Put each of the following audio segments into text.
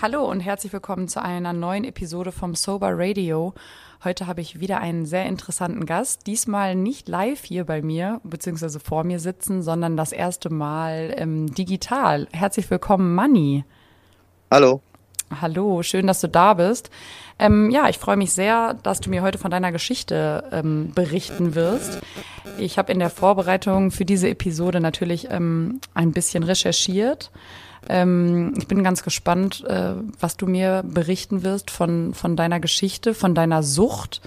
Hallo und herzlich willkommen zu einer neuen Episode vom Sober Radio. Heute habe ich wieder einen sehr interessanten Gast. Diesmal nicht live hier bei mir bzw. vor mir sitzen, sondern das erste Mal ähm, digital. Herzlich willkommen, Manni. Hallo. Hallo, schön, dass du da bist. Ähm, ja, ich freue mich sehr, dass du mir heute von deiner Geschichte ähm, berichten wirst. Ich habe in der Vorbereitung für diese Episode natürlich ähm, ein bisschen recherchiert ähm, ich bin ganz gespannt, äh, was du mir berichten wirst von, von deiner Geschichte, von deiner Sucht.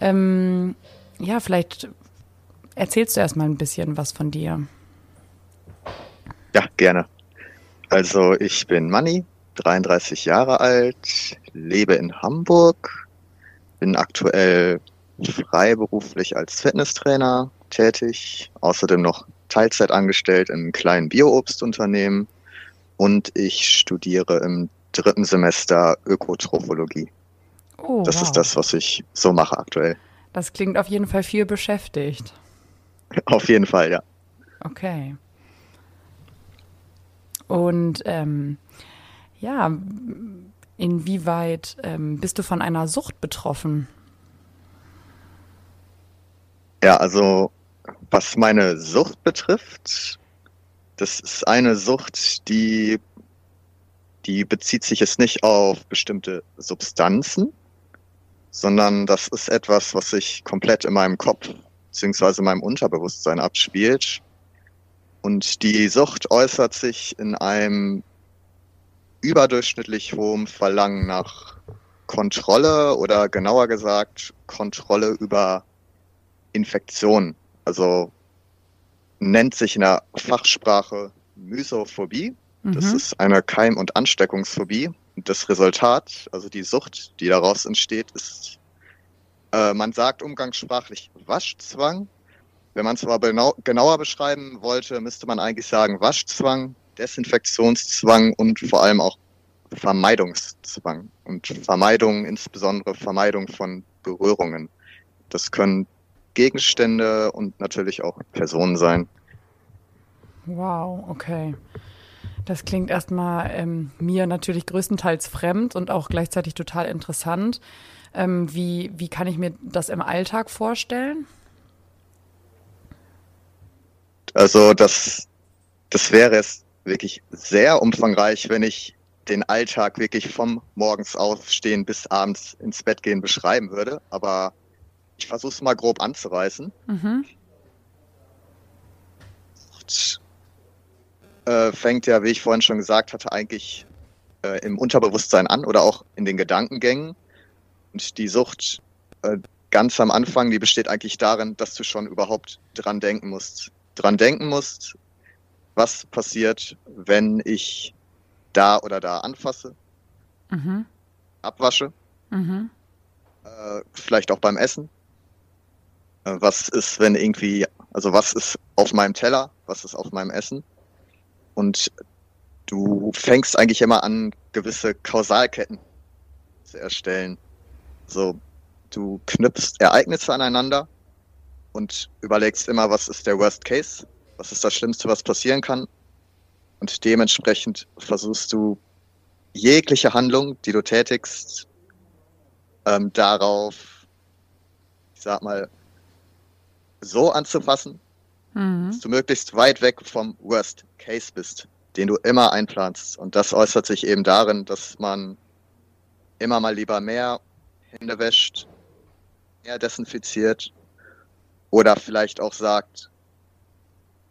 Ähm, ja, vielleicht erzählst du erstmal ein bisschen was von dir. Ja, gerne. Also ich bin Manni, 33 Jahre alt, lebe in Hamburg, bin aktuell freiberuflich als Fitnesstrainer tätig, außerdem noch Teilzeit angestellt in einem kleinen Bioobstunternehmen und ich studiere im dritten Semester Ökotrophologie. Oh, das wow. ist das, was ich so mache aktuell. Das klingt auf jeden Fall viel beschäftigt. Auf jeden Fall, ja. Okay. Und ähm, ja, inwieweit ähm, bist du von einer Sucht betroffen? Ja, also was meine Sucht betrifft, das ist eine Sucht, die, die bezieht sich jetzt nicht auf bestimmte Substanzen, sondern das ist etwas, was sich komplett in meinem Kopf in meinem Unterbewusstsein abspielt. Und die Sucht äußert sich in einem überdurchschnittlich hohen Verlangen nach Kontrolle oder genauer gesagt Kontrolle über Infektionen. Also nennt sich in der Fachsprache Mysophobie. Mhm. Das ist eine Keim- und Ansteckungsphobie. Und das Resultat, also die Sucht, die daraus entsteht, ist, äh, man sagt umgangssprachlich Waschzwang. Wenn man es aber genau, genauer beschreiben wollte, müsste man eigentlich sagen Waschzwang, Desinfektionszwang und vor allem auch Vermeidungszwang. Und Vermeidung, insbesondere Vermeidung von Berührungen. Das können Gegenstände und natürlich auch Personen sein. Wow, okay. Das klingt erstmal ähm, mir natürlich größtenteils fremd und auch gleichzeitig total interessant. Ähm, wie, wie kann ich mir das im Alltag vorstellen? Also das, das wäre es wirklich sehr umfangreich, wenn ich den Alltag wirklich vom morgens aufstehen bis abends ins Bett gehen beschreiben würde. Aber ich versuche es mal grob anzureißen. Mhm. Äh, fängt ja, wie ich vorhin schon gesagt hatte, eigentlich äh, im Unterbewusstsein an oder auch in den Gedankengängen. Und die Sucht äh, ganz am Anfang, die besteht eigentlich darin, dass du schon überhaupt dran denken musst. Dran denken musst, was passiert, wenn ich da oder da anfasse, mhm. abwasche, mhm. Äh, vielleicht auch beim Essen. Äh, was ist, wenn irgendwie, also was ist auf meinem Teller, was ist auf meinem Essen? Und du fängst eigentlich immer an, gewisse Kausalketten zu erstellen. So, du knüpfst Ereignisse aneinander und überlegst immer, was ist der Worst Case, was ist das Schlimmste, was passieren kann. Und dementsprechend versuchst du jegliche Handlung, die du tätigst, ähm, darauf, ich sag mal, so anzufassen, mhm. dass du möglichst weit weg vom Worst Case bist, den du immer einplanst. Und das äußert sich eben darin, dass man immer mal lieber mehr Hände wäscht, mehr desinfiziert oder vielleicht auch sagt,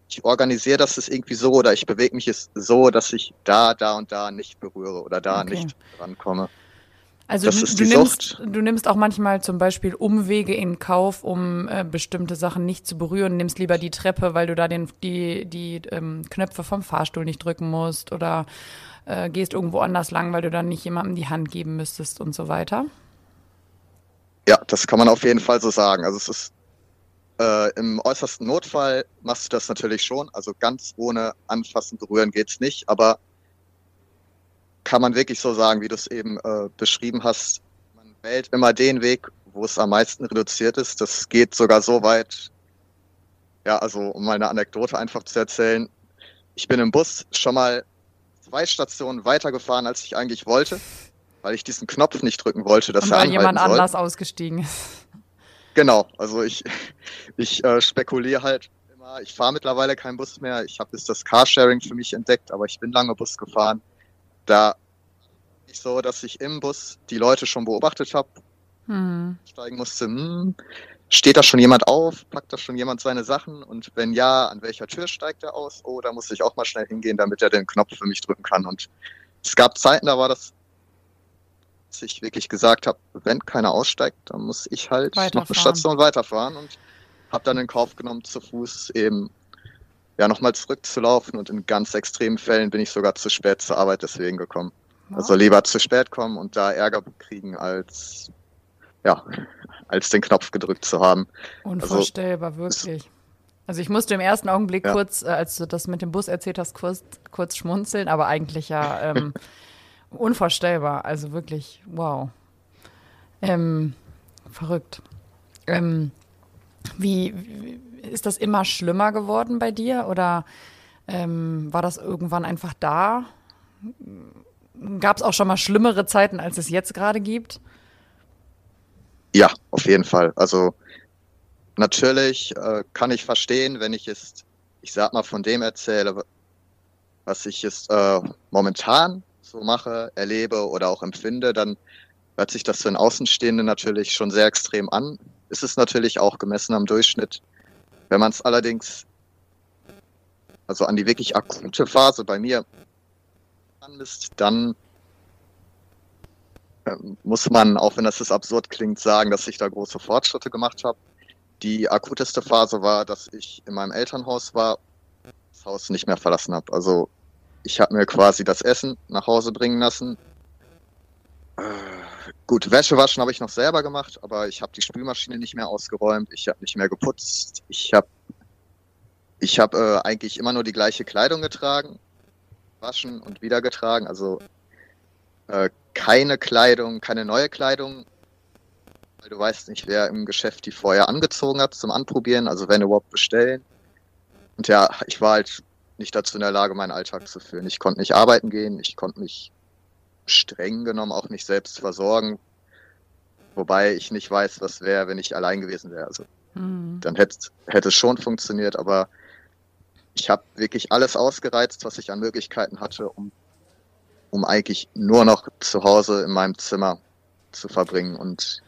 ich organisiere das ist irgendwie so oder ich bewege mich so, dass ich da, da und da nicht berühre oder da okay. nicht rankomme. Also das du, ist die du, nimmst, du nimmst auch manchmal zum Beispiel Umwege in Kauf, um äh, bestimmte Sachen nicht zu berühren, nimmst lieber die Treppe, weil du da den, die, die ähm, Knöpfe vom Fahrstuhl nicht drücken musst oder äh, gehst irgendwo anders lang, weil du dann nicht jemandem die Hand geben müsstest und so weiter. Ja, das kann man auf jeden Fall so sagen. Also es ist äh, im äußersten Notfall machst du das natürlich schon. Also ganz ohne Anfassen, Berühren geht's nicht, aber kann man wirklich so sagen, wie du es eben äh, beschrieben hast. Man wählt immer den Weg, wo es am meisten reduziert ist. Das geht sogar so weit, ja, also um mal eine Anekdote einfach zu erzählen. Ich bin im Bus schon mal zwei Stationen weitergefahren, als ich eigentlich wollte, weil ich diesen Knopf nicht drücken wollte, dass Und er weil anhalten jemand soll. anders ausgestiegen ist. Genau, also ich, ich äh, spekuliere halt immer, ich fahre mittlerweile keinen Bus mehr. Ich habe jetzt das Carsharing für mich entdeckt, aber ich bin lange Bus gefahren. Da ist so, dass ich im Bus die Leute schon beobachtet habe, Hm. steigen musste, hm, steht da schon jemand auf, packt da schon jemand seine Sachen und wenn ja, an welcher Tür steigt er aus? Oh, da muss ich auch mal schnell hingehen, damit er den Knopf für mich drücken kann. Und es gab Zeiten, da war das, dass ich wirklich gesagt habe, wenn keiner aussteigt, dann muss ich halt noch eine. Station weiterfahren und habe dann in Kauf genommen, zu Fuß eben ja nochmal zurückzulaufen und in ganz extremen Fällen bin ich sogar zu spät zur Arbeit deswegen gekommen. Also lieber zu spät kommen und da Ärger kriegen, als ja, als den Knopf gedrückt zu haben. Unvorstellbar, wirklich. Also ich musste im ersten Augenblick Ja. kurz, äh, als du das mit dem Bus erzählt hast, kurz, kurz schmunzeln, aber eigentlich ja ähm, unvorstellbar. Also wirklich, wow. Ähm, verrückt. Ähm, wie, wie ist das immer schlimmer geworden bei dir oder ähm, war das irgendwann einfach da? Gab es auch schon mal schlimmere Zeiten, als es jetzt gerade gibt? Ja, auf jeden Fall. Also natürlich äh, kann ich verstehen, wenn ich jetzt, ich sag mal, von dem erzähle, was ich jetzt äh, momentan so mache, erlebe oder auch empfinde, dann hört sich das für einen Außenstehenden natürlich schon sehr extrem an. Ist es natürlich auch gemessen am Durchschnitt. Wenn man es allerdings, also an die wirklich akute Phase bei mir anmisst, dann ähm, muss man, auch wenn das jetzt absurd klingt, sagen, dass ich da große Fortschritte gemacht habe. Die akuteste Phase war, dass ich in meinem Elternhaus war, das Haus nicht mehr verlassen habe. Also ich habe mir quasi das Essen nach Hause bringen lassen. Gut, Wäsche waschen habe ich noch selber gemacht, aber ich habe die Spülmaschine nicht mehr ausgeräumt, ich habe nicht mehr geputzt, ich habe ich hab, äh, eigentlich immer nur die gleiche Kleidung getragen, waschen und wieder getragen. Also äh, keine Kleidung, keine neue Kleidung, weil du weißt nicht, wer im Geschäft die vorher angezogen hat zum Anprobieren, also wenn überhaupt bestellen. Und ja, ich war halt nicht dazu in der Lage, meinen Alltag zu führen. Ich konnte nicht arbeiten gehen, ich konnte mich streng genommen auch nicht selbst versorgen, wobei ich nicht weiß, was wäre, wenn ich allein gewesen wäre. Also Hm. dann hätte, hätte es schon funktioniert, aber ich habe wirklich alles ausgereizt, was ich an Möglichkeiten hatte, um, um eigentlich nur noch zu Hause in meinem Zimmer zu verbringen. Und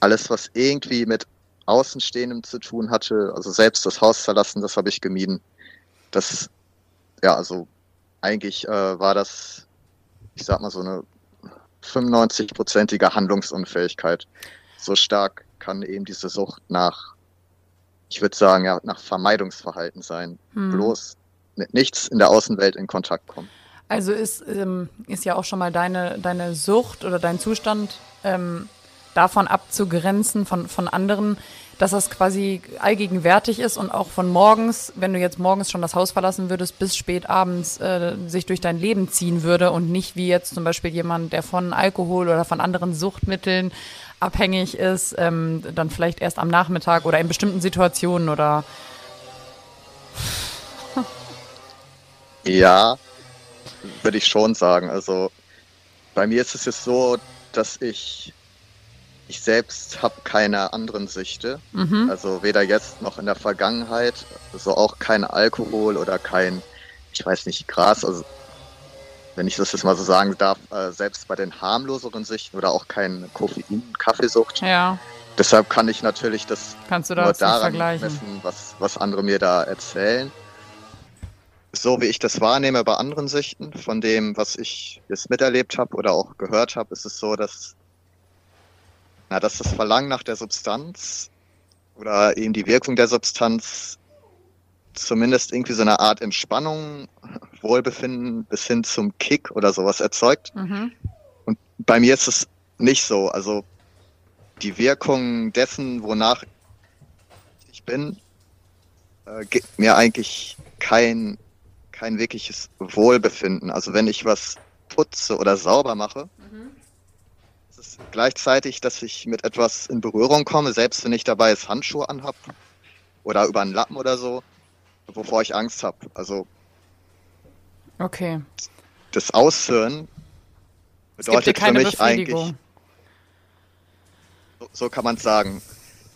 alles, was irgendwie mit Außenstehendem zu tun hatte, also selbst das Haus verlassen, das habe ich gemieden. Das, ja, also eigentlich äh, war das, ich sag mal, so eine 95-prozentige Handlungsunfähigkeit. So stark kann eben diese Sucht nach, ich würde sagen, ja, nach Vermeidungsverhalten sein. Hm. Bloß mit nichts in der Außenwelt in Kontakt kommen. Also ist, ähm, ist ja auch schon mal deine, deine Sucht oder dein Zustand ähm, davon abzugrenzen von, von anderen, dass das quasi allgegenwärtig ist und auch von morgens, wenn du jetzt morgens schon das Haus verlassen würdest, bis spät abends äh, sich durch dein Leben ziehen würde und nicht wie jetzt zum Beispiel jemand, der von Alkohol oder von anderen Suchtmitteln abhängig ist, ähm, dann vielleicht erst am Nachmittag oder in bestimmten Situationen oder Ja, würde ich schon sagen. Also bei mir ist es jetzt so, dass ich, ich selbst habe keine anderen Süchte. mhm. Also weder jetzt noch in der Vergangenheit. Also auch kein Alkohol oder kein, ich weiß nicht, Gras. Also wenn ich das jetzt mal so sagen darf, äh, selbst bei den harmloseren Süchten oder auch kein Koffein, Kaffeesucht. ja, Deshalb kann ich natürlich das kannst du nur das nicht daran vergleichen. messen, was, was andere mir da erzählen. So wie ich das wahrnehme bei anderen Sichten, von dem, was ich jetzt miterlebt habe oder auch gehört habe, ist es so, dass, na, dass das Verlangen nach der Substanz oder eben die Wirkung der Substanz zumindest irgendwie so eine Art Entspannung, Wohlbefinden bis hin zum Kick oder sowas erzeugt. Mhm. Bei mir ist es nicht so. Also die Wirkung dessen, wonach ich bin, äh, gibt mir eigentlich kein, kein wirkliches Wohlbefinden. Also wenn ich was putze oder sauber mache, ist gleichzeitig, dass ich mit etwas in Berührung komme, selbst wenn ich dabei jetzt Handschuhe anhab oder über einen Lappen oder so, wovor ich Angst habe. Also Okay. das Aushören bedeutet für mich eigentlich. So, so kann man es sagen.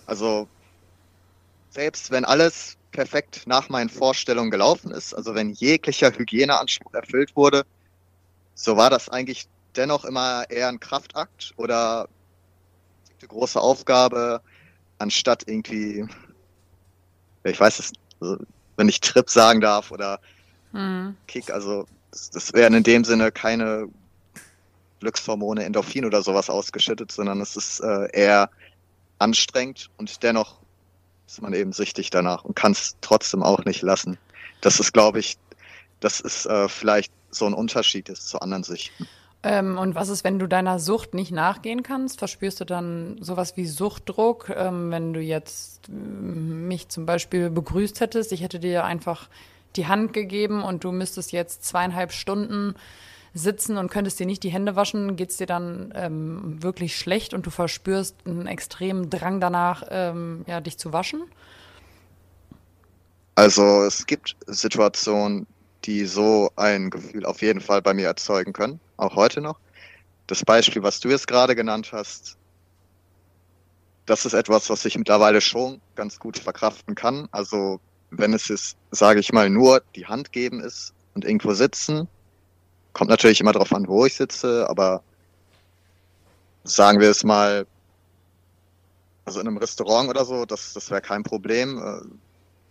Also selbst wenn alles perfekt nach meinen Vorstellungen gelaufen ist, also wenn jeglicher Hygieneanspruch erfüllt wurde, so war das eigentlich dennoch immer eher ein Kraftakt oder eine große Aufgabe, anstatt irgendwie, ich weiß es, also wenn ich Trip sagen darf oder mhm. Kick, also das, das wären in dem Sinne keine Glückshormone, Endorphin oder sowas ausgeschüttet, sondern es ist äh, eher anstrengend und dennoch ist man eben süchtig danach und kann es trotzdem auch nicht lassen. Das ist, glaube ich, das ist äh, vielleicht so ein Unterschied ist zu anderen Süchten. Ähm, und was ist, wenn du deiner Sucht nicht nachgehen kannst? Verspürst du dann sowas wie Suchtdruck, ähm, wenn du jetzt äh, mich zum Beispiel begrüßt hättest? Ich hätte dir einfach die Hand gegeben und du müsstest jetzt zweieinhalb Stunden sitzen und könntest dir nicht die Hände waschen, geht es dir dann ähm, wirklich schlecht und du verspürst einen extremen Drang danach, ähm, ja, dich zu waschen? Also es gibt Situationen, die so ein Gefühl auf jeden Fall bei mir erzeugen können, auch heute noch. Das Beispiel, was du jetzt gerade genannt hast, das ist etwas, was ich mittlerweile schon ganz gut verkraften kann. Also wenn es ist, sage ich mal, nur die Hand geben ist und irgendwo sitzen, kommt natürlich immer darauf an, wo ich sitze, aber sagen wir es mal, also in einem Restaurant oder so, das, das wäre kein Problem. Äh,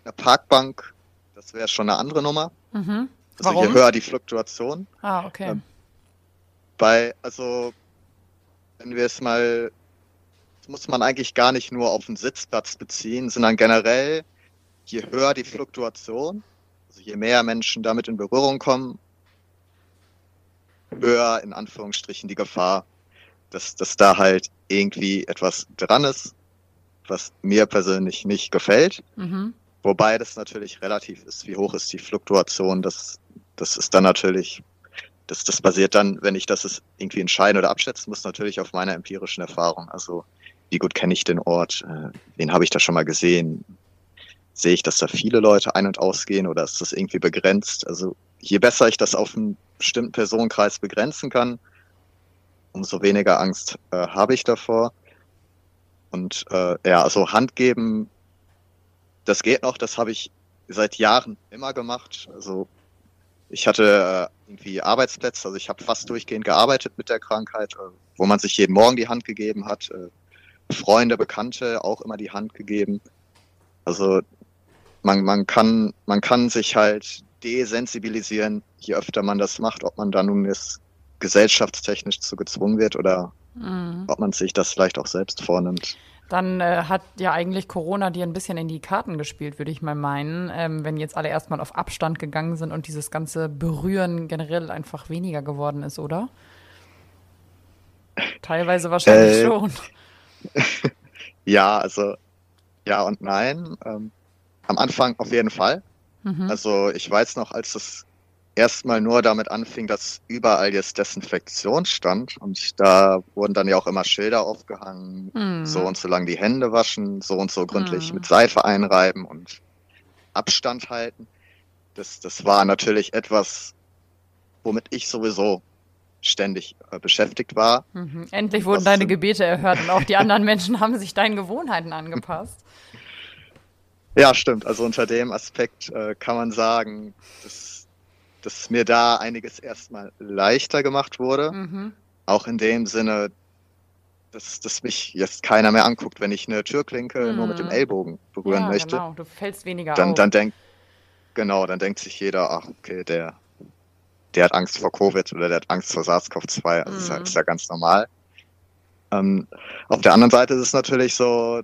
eine Parkbank, das wäre schon eine andere Nummer. Mhm. Also Warum? je höher die Fluktuation. Ah, okay. Ähm, bei, also, wenn wir es mal, das muss man eigentlich gar nicht nur auf den Sitzplatz beziehen, sondern generell je höher die Fluktuation, also je mehr Menschen damit in Berührung kommen, höher in Anführungsstrichen die Gefahr, dass, dass da halt irgendwie etwas dran ist, was mir persönlich nicht gefällt. Mhm. Wobei das natürlich relativ ist, wie hoch ist die Fluktuation. Das, das ist dann natürlich, das, das basiert dann, wenn ich das irgendwie entscheiden oder abschätzen muss, natürlich auf meiner empirischen Erfahrung. Also wie gut kenne ich den Ort, äh, wen habe ich da schon mal gesehen, sehe ich, dass da viele Leute ein- und ausgehen oder ist das irgendwie begrenzt? Also je besser ich das auf einen bestimmten Personenkreis begrenzen kann, umso weniger Angst äh, habe ich davor. Und äh, ja, also Hand geben, das geht noch, das habe ich seit Jahren immer gemacht. Also ich hatte äh, irgendwie Arbeitsplätze, also ich habe fast durchgehend gearbeitet mit der Krankheit, äh, wo man sich jeden Morgen die Hand gegeben hat. Äh, Freunde, Bekannte auch immer die Hand gegeben. Also man, man, kann, man kann sich halt desensibilisieren, je öfter man das macht, ob man da nun jetzt gesellschaftstechnisch zu gezwungen wird oder mhm. ob man sich das vielleicht auch selbst vornimmt. Dann äh, hat ja eigentlich Corona dir ein bisschen in die Karten gespielt, würde ich mal meinen, ähm, wenn jetzt alle erstmal auf Abstand gegangen sind und dieses ganze Berühren generell einfach weniger geworden ist, oder? Teilweise wahrscheinlich äh, schon. ja, also ja und nein. Ähm, am Anfang auf jeden Fall. Mhm. Also ich weiß noch, als es erstmal nur damit anfing, dass überall jetzt Desinfektion stand und da wurden dann ja auch immer Schilder aufgehangen, mhm. so und so lang die Hände waschen, so und so gründlich mhm. mit Seife einreiben und Abstand halten. Das, das war natürlich etwas, womit ich sowieso ständig äh, beschäftigt war. Mhm. Endlich wurden deine Gebete erhört und auch die anderen Menschen haben sich deinen Gewohnheiten angepasst. Ja, stimmt. Also unter dem Aspekt äh, kann man sagen, dass, dass mir da einiges erstmal leichter gemacht wurde. Mhm. Auch in dem Sinne, dass, dass mich jetzt keiner mehr anguckt, wenn ich eine Türklinke mhm. nur mit dem mhm. Ellbogen berühren ja, möchte. Genau, du fällst weniger dann, auf. Dann denkt, genau, dann denkt sich jeder, ach, okay, der, der hat Angst vor Covid oder der hat Angst vor SARS-CoV-2. Also mhm. ist, ja, ist ja ganz normal. Ähm, auf der anderen Seite ist es natürlich so,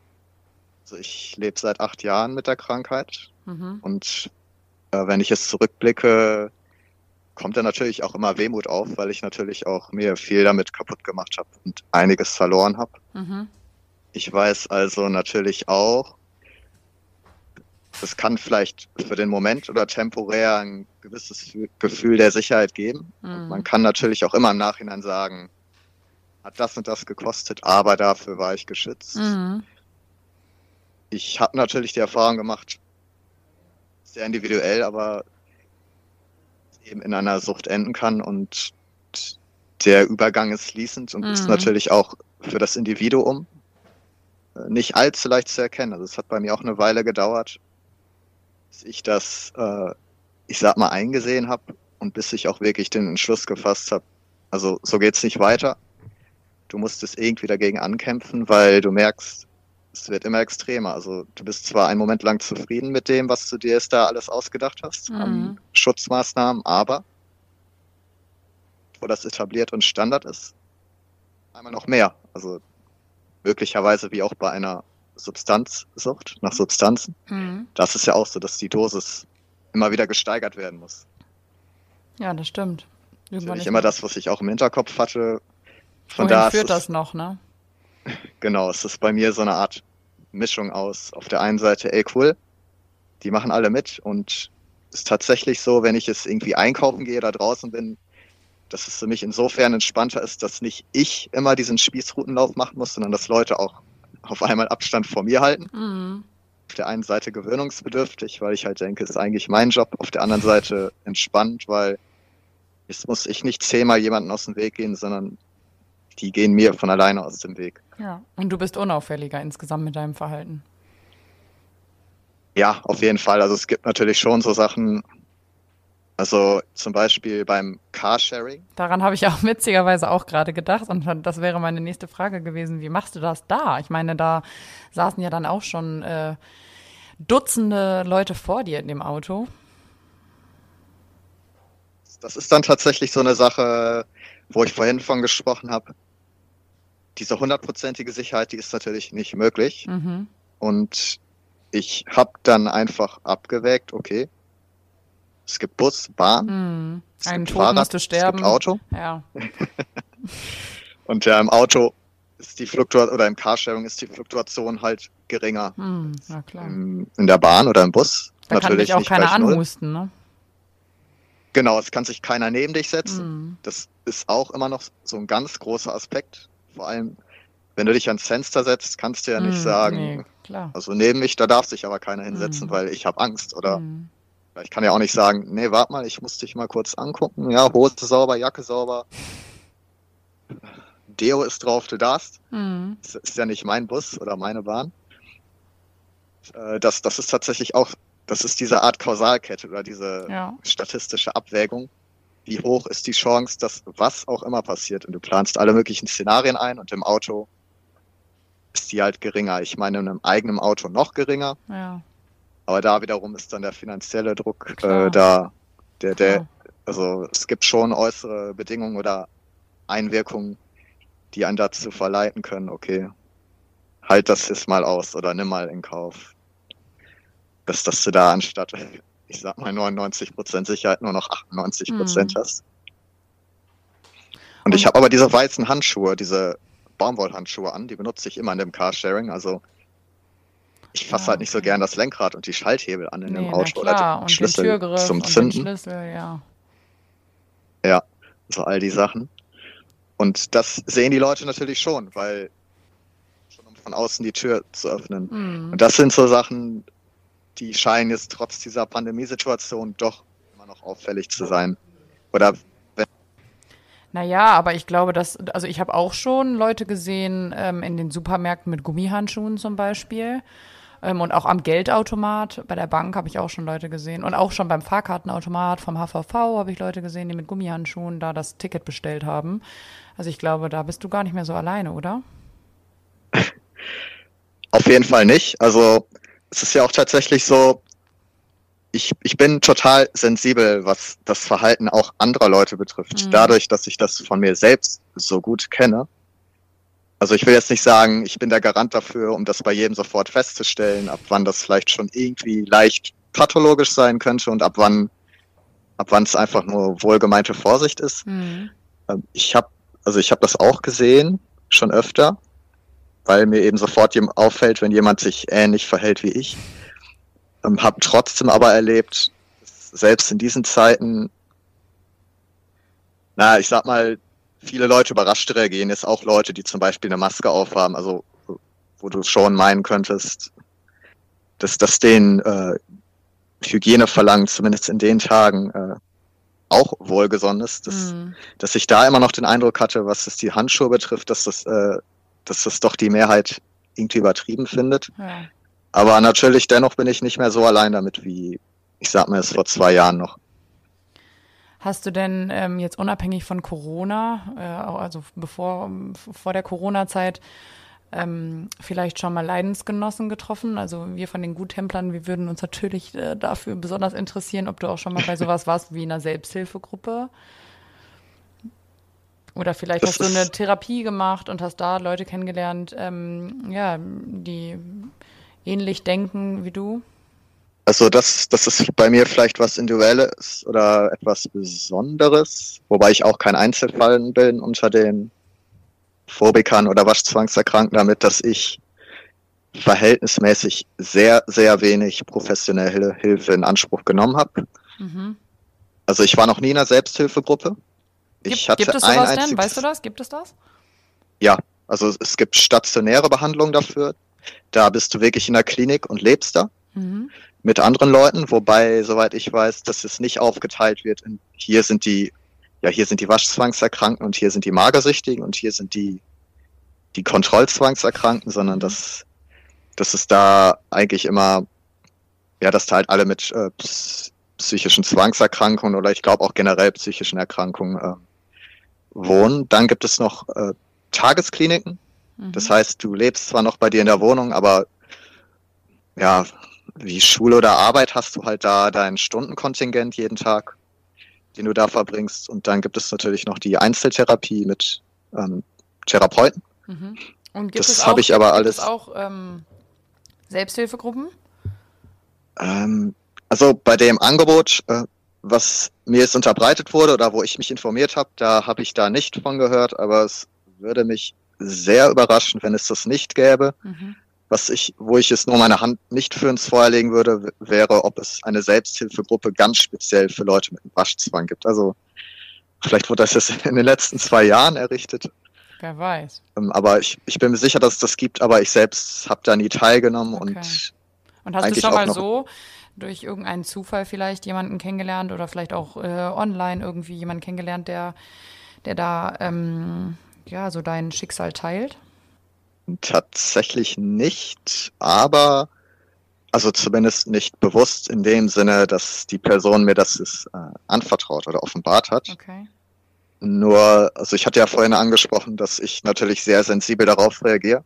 also ich lebe seit acht Jahren mit der Krankheit mhm. und äh, wenn ich jetzt zurückblicke, kommt da natürlich auch immer Wehmut auf, weil ich natürlich auch mir viel damit kaputt gemacht habe und einiges verloren habe. Mhm. Ich weiß also natürlich auch, es kann vielleicht für den Moment oder temporär ein gewisses Gefühl der Sicherheit geben. Mhm. Man kann natürlich auch immer im Nachhinein sagen, hat das und das gekostet, aber dafür war ich geschützt. Mhm ich habe natürlich die Erfahrung gemacht, sehr individuell, aber eben in einer Sucht enden kann und der Übergang ist fließend und Mhm. ist natürlich auch für das Individuum äh, nicht allzu leicht zu erkennen. Also es hat bei mir auch eine Weile gedauert, bis ich das, äh, ich sag mal, eingesehen habe und bis ich auch wirklich den Entschluss gefasst habe. Also so geht's nicht weiter. Du musst es irgendwie dagegen ankämpfen, weil du merkst, es wird immer extremer. Also du bist zwar einen Moment lang zufrieden mit dem, was du dir jetzt da alles ausgedacht hast Mhm. an Schutzmaßnahmen, aber wo das etabliert und Standard ist, einmal noch mehr. Also möglicherweise wie auch bei einer Substanzsucht nach Substanzen. Mhm. Das ist ja auch so, dass die Dosis immer wieder gesteigert werden muss. Ja, das stimmt. Das ist nicht immer das, was ich auch im Hinterkopf hatte. Von Wohin da führt das noch, ne? Genau, es ist bei mir so eine Art Mischung aus. Auf der einen Seite, ey cool, die machen alle mit und es ist tatsächlich so, wenn ich es irgendwie einkaufen gehe oder draußen bin, dass es für mich insofern entspannter ist, dass nicht ich immer diesen Spießrutenlauf machen muss, sondern dass Leute auch auf einmal Abstand vor mir halten. Mhm. Auf der einen Seite gewöhnungsbedürftig, weil ich halt denke, es ist eigentlich mein Job. Auf der anderen Seite entspannt, weil jetzt muss ich nicht zehnmal jemanden aus dem Weg gehen, sondern die gehen mir von alleine aus dem Weg. Ja. Und du bist unauffälliger insgesamt mit deinem Verhalten. Ja, auf jeden Fall. Also es gibt natürlich schon so Sachen, also zum Beispiel beim Carsharing. Daran habe ich auch witzigerweise auch gerade gedacht und das wäre meine nächste Frage gewesen. Wie machst du das da? Ich meine, da saßen ja dann auch schon äh, Dutzende Leute vor dir in dem Auto. Das ist dann tatsächlich so eine Sache, wo ich vorhin von gesprochen habe. Diese hundertprozentige Sicherheit, die ist natürlich nicht möglich. Mhm. Und ich habe dann einfach abgewägt, okay, es gibt Bus, Bahn, Mhm. es Einen gibt Tod Fahrrad, musst du sterben. es gibt Auto. Ja. Und ja, im Auto ist die Fluktuation, oder im Carsharing ist die Fluktuation halt geringer. Mhm. Ja, klar. Im, in der Bahn oder im Bus. Da kann natürlich dich auch keiner anhusten, ne? Genau, es kann sich keiner neben dich setzen. Mhm. Das ist auch immer noch so ein ganz großer Aspekt. Vor allem, wenn du dich ans Fenster setzt, kannst du ja nicht Mhm. sagen, Nee, klar. also neben mich, da darf sich aber keiner hinsetzen, Mhm. weil ich habe Angst. Oder Mhm. ich kann ja auch nicht sagen, nee, warte mal, ich muss dich mal kurz angucken. Ja, Hose sauber, Jacke sauber. Deo ist drauf, du darfst. Mhm. Das ist ja nicht mein Bus oder meine Bahn. Äh, Das, das ist tatsächlich auch, das ist diese Art Kausalkette oder diese Ja. statistische Abwägung. Wie hoch ist die Chance, dass was auch immer passiert? Und du planst alle möglichen Szenarien ein und im Auto ist die halt geringer. Ich meine, in einem eigenen Auto noch geringer, Ja. aber da wiederum ist dann der finanzielle Druck äh, da. Der, der, also es gibt schon äußere Bedingungen oder Einwirkungen, die einen dazu verleiten können, okay, halt das jetzt mal aus oder nimm mal in Kauf. Dass, dass du da anstatt, ich sag mal, 99% Sicherheit nur noch 98% Mhm. hast. Und ich habe aber diese weißen Handschuhe, diese Baumwollhandschuhe an, die benutze ich immer in dem Carsharing. Also ich fasse Ja, halt nicht so gern das Lenkrad und die Schalthebel an in Nee, dem Auto oder Und den Schlüssel Türgriff zum und den Zünden. Schlüssel, ja. so all die Sachen. Und das sehen die Leute natürlich schon, weil schon um von außen die Tür zu öffnen. Mhm. Und das sind so Sachen, die scheinen jetzt trotz dieser Pandemiesituation doch immer noch auffällig zu sein. Oder Naja, aber ich glaube, dass, also ich habe auch schon Leute gesehen ähm, in den Supermärkten mit Gummihandschuhen zum Beispiel. Ähm, und auch am Geldautomat bei der Bank habe ich auch schon Leute gesehen. Und auch schon beim Fahrkartenautomat vom HVV habe ich Leute gesehen, die mit Gummihandschuhen da das Ticket bestellt haben. Also ich glaube, da bist du gar nicht mehr so alleine, oder? Auf jeden Fall nicht. Also es ist ja auch tatsächlich so, ich, ich bin total sensibel, was das Verhalten auch anderer Leute betrifft. Mhm. Dadurch, dass ich das von mir selbst so gut kenne. Also ich will jetzt nicht sagen, ich bin der Garant dafür, um das bei jedem sofort festzustellen, ab wann das vielleicht schon irgendwie leicht pathologisch sein könnte und ab wann ab wann es einfach nur wohlgemeinte Vorsicht ist. Mhm. Ähm, Ich habe also ich habe das auch gesehen, schon öfter, weil mir eben sofort auffällt, wenn jemand sich ähnlich verhält wie ich. Ähm, habe trotzdem aber erlebt, selbst in diesen Zeiten, na, ich sag mal, viele Leute überrascht reagieren. Jetzt auch Leute, die zum Beispiel eine Maske aufhaben, also wo du schon meinen könntest, dass das denen äh, Hygiene verlangt, zumindest in den Tagen, äh, auch wohlgesonnen ist, dass, mhm. dass ich da immer noch den Eindruck hatte, was es die Handschuhe betrifft, dass das, äh, dass das doch die Mehrheit irgendwie übertrieben findet. Ja. Aber natürlich dennoch bin ich nicht mehr so allein damit, wie ich sag mir es vor zwei Jahren noch. Hast du denn ähm, jetzt unabhängig von Corona, äh, also bevor vor der Corona-Zeit, ähm, vielleicht schon mal Leidensgenossen getroffen? Also wir von den Guttemplern, wir würden uns natürlich äh, dafür besonders interessieren, ob du auch schon mal bei sowas warst wie einer Selbsthilfegruppe. Oder vielleicht das hast du eine Therapie gemacht und hast da Leute kennengelernt, ähm, ja, die ähnlich denken wie du. Also das, das ist bei mir vielleicht was Individuelles oder etwas Besonderes, wobei ich auch kein Einzelfall bin unter den Phobikern oder Waschzwangserkrankten damit, dass ich verhältnismäßig sehr, sehr wenig professionelle Hilfe in Anspruch genommen habe. Mhm. Also ich war noch nie in einer Selbsthilfegruppe. Ich gibt, hatte gibt es sowas denn? Weißt du das? Gibt es das? Ja, also es gibt stationäre Behandlungen dafür. Da bist du wirklich in der Klinik und lebst da mhm. mit anderen Leuten, wobei, soweit ich weiß, dass es nicht aufgeteilt wird. In, hier sind die ja, hier sind die Waschzwangserkrankten und hier sind die Magersüchtigen und hier sind die, die Kontrollzwangserkrankten, sondern mhm. dass, dass es da eigentlich immer, ja, dass da halt alle mit äh, psychischen Zwangserkrankungen oder ich glaube auch generell psychischen Erkrankungen äh, wohnen. Dann gibt es noch äh, Tageskliniken. Mhm. Das heißt, du lebst zwar noch bei dir in der Wohnung, aber ja, wie Schule oder Arbeit hast du halt da dein Stundenkontingent jeden Tag den du da verbringst. Und dann gibt es natürlich noch die Einzeltherapie mit ähm, Therapeuten. Mhm. Und gibt das habe ich aber alles. Gibt es auch ähm, Selbsthilfegruppen? Ähm, also bei dem Angebot, äh, was mir jetzt unterbreitet wurde oder wo ich mich informiert habe, da habe ich da nicht von gehört, aber es würde mich sehr überraschen, wenn es das nicht gäbe. Mhm. Was ich, wo ich es nur meine Hand nicht für ins Feuer legen würde, wäre, ob es eine Selbsthilfegruppe ganz speziell für Leute mit Waschzwang gibt. Also vielleicht wurde das jetzt in den letzten zwei Jahren errichtet. Wer weiß. Ähm, aber ich, ich bin mir sicher, dass es das gibt, aber ich selbst habe da nie teilgenommen okay. und. Und hast du schon mal so durch irgendeinen Zufall vielleicht jemanden kennengelernt oder vielleicht auch äh, online irgendwie jemanden kennengelernt, der, der da ähm, ja so dein Schicksal teilt? Tatsächlich nicht, aber also zumindest nicht bewusst in dem Sinne, dass die Person mir das ist, äh, anvertraut oder offenbart hat. Okay. Nur, also ich hatte ja vorhin angesprochen, dass ich natürlich sehr sensibel darauf reagiere.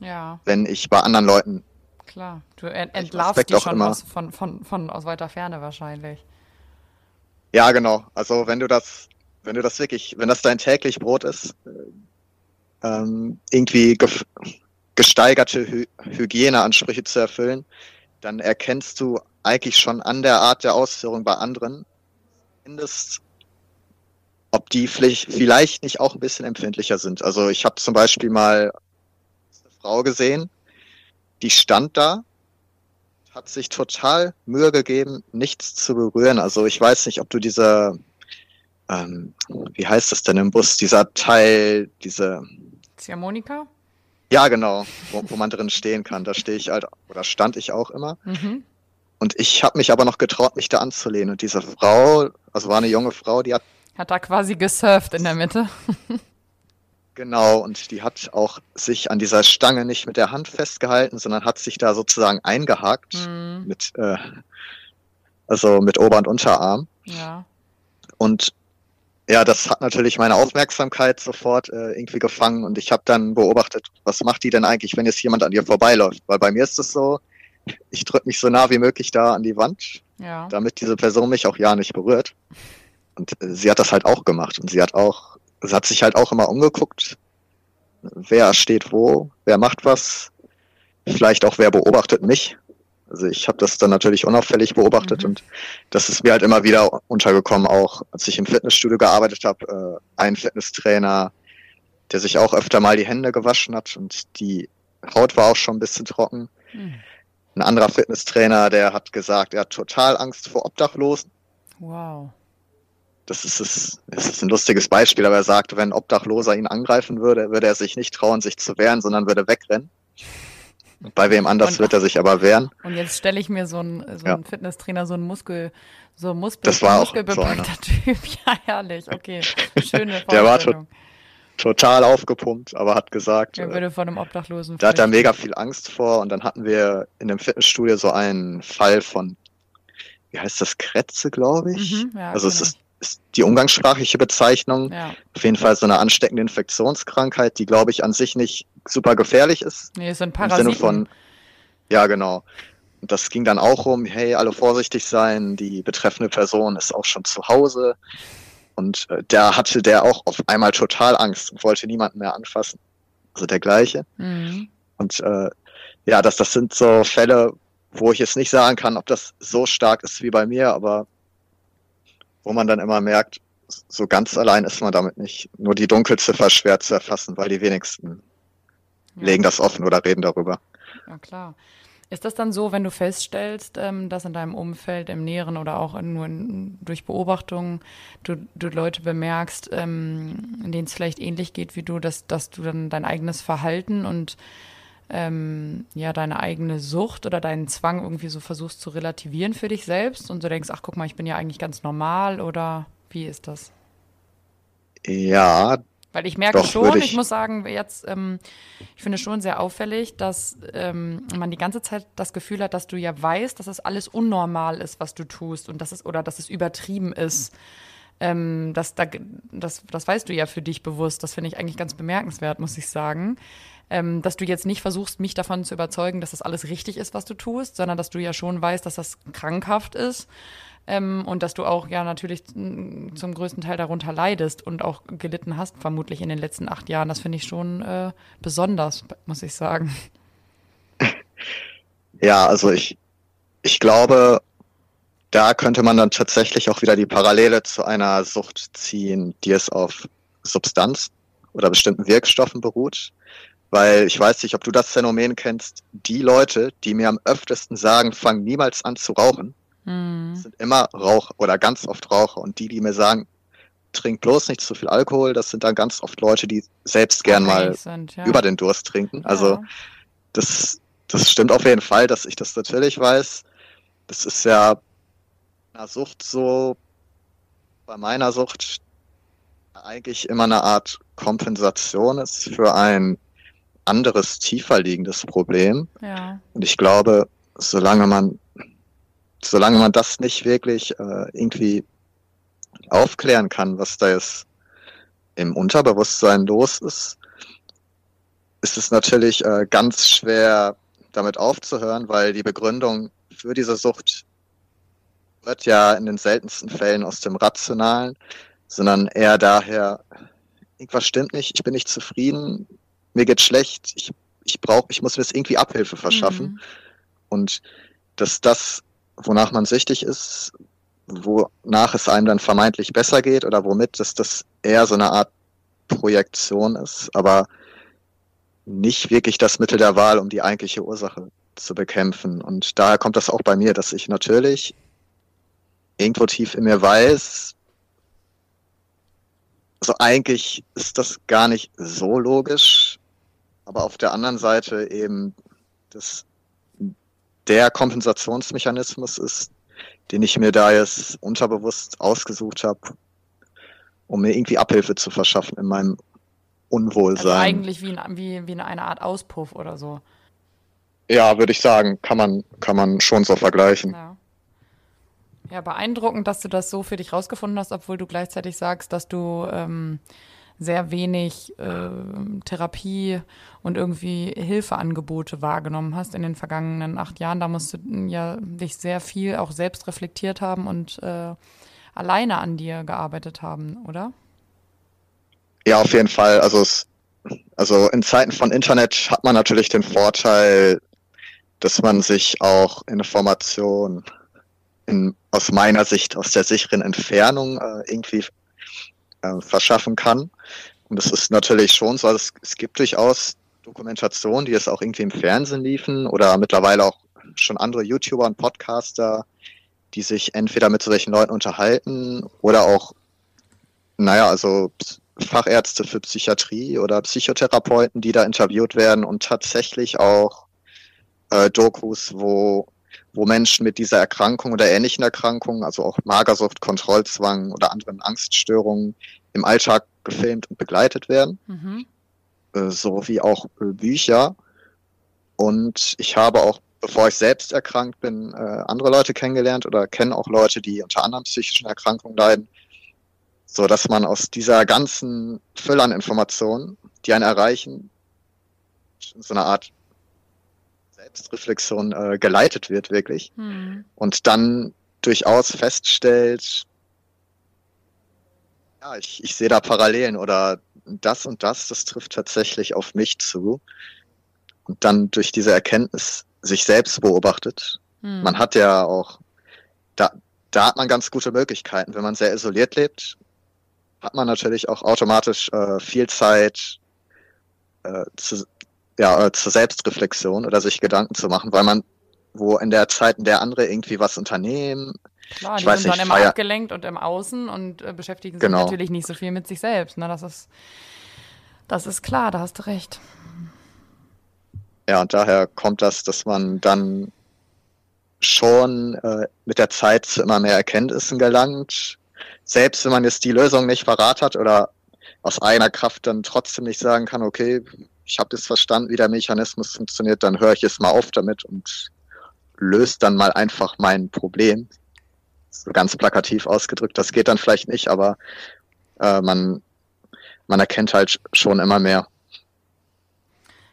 Ja. Wenn ich bei anderen Leuten. Klar, du entlarvst die schon aus, von, von, von aus weiter Ferne wahrscheinlich. Ja, genau. Also wenn du das, wenn du das wirklich, wenn das dein täglich Brot ist, äh, ähm, irgendwie ge gesteigerte Hy Hygieneansprüche zu erfüllen, dann erkennst du eigentlich schon an der Art der Ausführung bei anderen, mindestens, ob die vielleicht nicht auch ein bisschen empfindlicher sind. Also ich habe zum Beispiel mal eine Frau gesehen, die stand da, hat sich total Mühe gegeben, nichts zu berühren. Also ich weiß nicht, ob du diese, ähm, wie heißt das denn im Bus, dieser Teil, diese Ziehharmonika? Ja, genau, wo, wo man drin stehen kann. Da stehe ich halt, oder stand ich auch immer. Mhm. Und ich habe mich aber noch getraut, mich da anzulehnen. Und diese Frau, also war eine junge Frau, die hat. Hat da quasi gesurft in der Mitte. genau, und die hat auch sich an dieser Stange nicht mit der Hand festgehalten, sondern hat sich da sozusagen eingehakt mhm. mit, äh, also mit Ober- und Unterarm. Ja. Und ja, das hat natürlich meine Aufmerksamkeit sofort äh, irgendwie gefangen und ich habe dann beobachtet, was macht die denn eigentlich, wenn jetzt jemand an ihr vorbeiläuft? Weil bei mir ist es so, ich drücke mich so nah wie möglich da an die Wand, ja. damit diese Person mich auch ja nicht berührt. Und äh, sie hat das halt auch gemacht und sie hat auch, sie hat sich halt auch immer umgeguckt, wer steht wo, wer macht was, vielleicht auch wer beobachtet mich. Also ich habe das dann natürlich unauffällig beobachtet mhm. und das ist mir halt immer wieder untergekommen, auch als ich im Fitnessstudio gearbeitet habe, äh, ein Fitnesstrainer, der sich auch öfter mal die Hände gewaschen hat und die Haut war auch schon ein bisschen trocken. Mhm. Ein anderer Fitnesstrainer, der hat gesagt, er hat total Angst vor Obdachlosen. Wow. Das ist, das, das ist ein lustiges Beispiel, aber er sagt, wenn ein Obdachloser ihn angreifen würde, würde er sich nicht trauen, sich zu wehren, sondern würde wegrennen. Bei wem anders und, wird er sich aber wehren. Und jetzt stelle ich mir so einen, so einen ja. Fitnesstrainer, so einen Muskel, so Muskel, das war muskelbepackter so Typ. Ja, herrlich, okay. Schöne Der war to total aufgepumpt, aber hat gesagt, er würde von einem Obdachlosen da hat er mega viel Angst vor und dann hatten wir in dem Fitnessstudio so einen Fall von, wie heißt das, Kretze, glaube ich. Mhm, ja, also es ist ist die umgangssprachliche Bezeichnung. Ja. Auf jeden Fall so eine ansteckende Infektionskrankheit, die, glaube ich, an sich nicht super gefährlich ist. Nee, es sind Parasiten. Im Sinne von, ja, genau. Und das ging dann auch um, hey, alle vorsichtig sein, die betreffende Person ist auch schon zu Hause. Und äh, da hatte der auch auf einmal total Angst und wollte niemanden mehr anfassen. Also der gleiche. Mhm. Und äh, ja, das, das sind so Fälle, wo ich jetzt nicht sagen kann, ob das so stark ist wie bei mir, aber wo man dann immer merkt, so ganz allein ist man damit nicht. Nur die Dunkelziffer schwer zu erfassen, weil die wenigsten ja. legen das offen oder reden darüber. Ja, klar. Ist das dann so, wenn du feststellst, ähm, dass in deinem Umfeld, im Näheren oder auch nur in, durch Beobachtungen du, du Leute bemerkst, ähm, denen es vielleicht ähnlich geht wie du, dass, dass du dann dein eigenes Verhalten und ähm, ja deine eigene Sucht oder deinen Zwang irgendwie so versuchst zu relativieren für dich selbst und so denkst, ach guck mal, ich bin ja eigentlich ganz normal oder wie ist das? Ja. Weil ich merke schon, ich, ich, muss sagen, jetzt, ähm, ich finde schon sehr auffällig, dass ähm, man die ganze Zeit das Gefühl hat, dass du ja weißt, dass es alles unnormal ist, was du tust und dass es oder dass es übertrieben ist. Ähm, das, da, das, das weißt du ja für dich bewusst. Das finde ich eigentlich ganz bemerkenswert, muss ich sagen ähm, dass du jetzt nicht versuchst, mich davon zu überzeugen, dass das alles richtig ist, was du tust, sondern dass du ja schon weißt, dass das krankhaft ist. Ähm, und dass du auch ja natürlich zum größten Teil darunter leidest und auch gelitten hast, vermutlich in den letzten acht Jahren. Das finde ich schon äh, besonders, muss ich sagen. Ja, also ich, ich glaube, da könnte man dann tatsächlich auch wieder die Parallele zu einer Sucht ziehen, die es auf Substanz oder bestimmten Wirkstoffen beruht. Weil ich weiß nicht, ob du das Phänomen kennst. Die Leute, die mir am öftesten sagen, fang niemals an zu rauchen, mhm. sind immer Raucher oder ganz oft Raucher. Und die, die mir sagen, trink bloß nicht zu viel Alkohol, das sind dann ganz oft Leute, die selbst gern mal sind, ja. über den Durst trinken. Also ja. das, das stimmt auf jeden Fall, dass ich das natürlich weiß. Das ist ja einer Sucht so, bei meiner Sucht eigentlich immer eine Art Kompensation ist für ein anderes, tiefer liegendes Problem. Ja. Und ich glaube, solange man, solange man das nicht wirklich äh, irgendwie aufklären kann, was da jetzt im Unterbewusstsein los ist, ist es natürlich äh, ganz schwer, damit aufzuhören, weil die Begründung für diese Sucht wird ja in den seltensten Fällen aus dem Rationalen, sondern eher daher, irgendwas stimmt nicht, ich bin nicht zufrieden, mir geht schlecht, ich, ich brauche, ich muss mir jetzt irgendwie Abhilfe verschaffen. Mhm. Und dass das, wonach man süchtig ist, wonach es einem dann vermeintlich besser geht oder womit, dass das eher so eine Art Projektion ist, aber nicht wirklich das Mittel der Wahl, um die eigentliche Ursache zu bekämpfen. Und daher kommt das auch bei mir, dass ich natürlich irgendwo tief in mir weiß, also eigentlich ist das gar nicht so logisch, aber auf der anderen Seite eben das der Kompensationsmechanismus ist, den ich mir da jetzt unterbewusst ausgesucht habe, um mir irgendwie Abhilfe zu verschaffen in meinem Unwohlsein. Also eigentlich wie, in, wie, wie eine Art Auspuff oder so. Ja, würde ich sagen, kann man, kann man schon so vergleichen. Ja. Ja, beeindruckend, dass du das so für dich rausgefunden hast, obwohl du gleichzeitig sagst, dass du ähm, sehr wenig äh, Therapie und irgendwie Hilfeangebote wahrgenommen hast in den vergangenen acht Jahren. Da musst du ja dich sehr viel auch selbst reflektiert haben und äh, alleine an dir gearbeitet haben, oder? Ja, auf jeden Fall. Also, es, also in Zeiten von Internet hat man natürlich den Vorteil, dass man sich auch Informationen in, aus meiner Sicht aus der sicheren Entfernung äh, irgendwie äh, verschaffen kann. Und das ist natürlich schon so, es, es gibt durchaus Dokumentationen, die es auch irgendwie im Fernsehen liefen oder mittlerweile auch schon andere YouTuber und Podcaster, die sich entweder mit solchen Leuten unterhalten oder auch, naja, also Fachärzte für Psychiatrie oder Psychotherapeuten, die da interviewt werden und tatsächlich auch äh, Dokus, wo, wo Menschen mit dieser Erkrankung oder ähnlichen Erkrankungen, also auch Magersucht, Kontrollzwang oder anderen Angststörungen im Alltag gefilmt und begleitet werden, mhm. äh, sowie auch äh, Bücher. Und ich habe auch, bevor ich selbst erkrankt bin, äh, andere Leute kennengelernt oder kenne auch Leute, die unter anderem psychischen Erkrankungen leiden, so dass man aus dieser ganzen Fülle an Informationen, die einen erreichen, so eine Art Selbstreflexion äh, geleitet wird, wirklich. Hm. Und dann durchaus feststellt, ja, ich, ich sehe da Parallelen oder das und das, das trifft tatsächlich auf mich zu. Und dann durch diese Erkenntnis sich selbst beobachtet. Hm. Man hat ja auch, da, da hat man ganz gute Möglichkeiten. Wenn man sehr isoliert lebt, hat man natürlich auch automatisch äh, viel Zeit äh, zu, ja, äh, zur Selbstreflexion oder sich Gedanken zu machen, weil man, wo in der Zeit, in der andere irgendwie was unternehmen, Klar, die sind nicht, dann immer feier... abgelenkt und im Außen und äh, beschäftigen genau. sich natürlich nicht so viel mit sich selbst. Ne? Das ist, das ist klar, da hast du recht. Ja, und daher kommt das, dass man dann schon äh, mit der Zeit zu immer mehr Erkenntnissen gelangt. Selbst wenn man jetzt die Lösung nicht parat hat oder aus eigener Kraft dann trotzdem nicht sagen kann, okay, ich habe jetzt verstanden, wie der Mechanismus funktioniert, dann höre ich es mal auf damit und löse dann mal einfach mein Problem. So ganz plakativ ausgedrückt, das geht dann vielleicht nicht, aber äh, man, man erkennt halt schon immer mehr.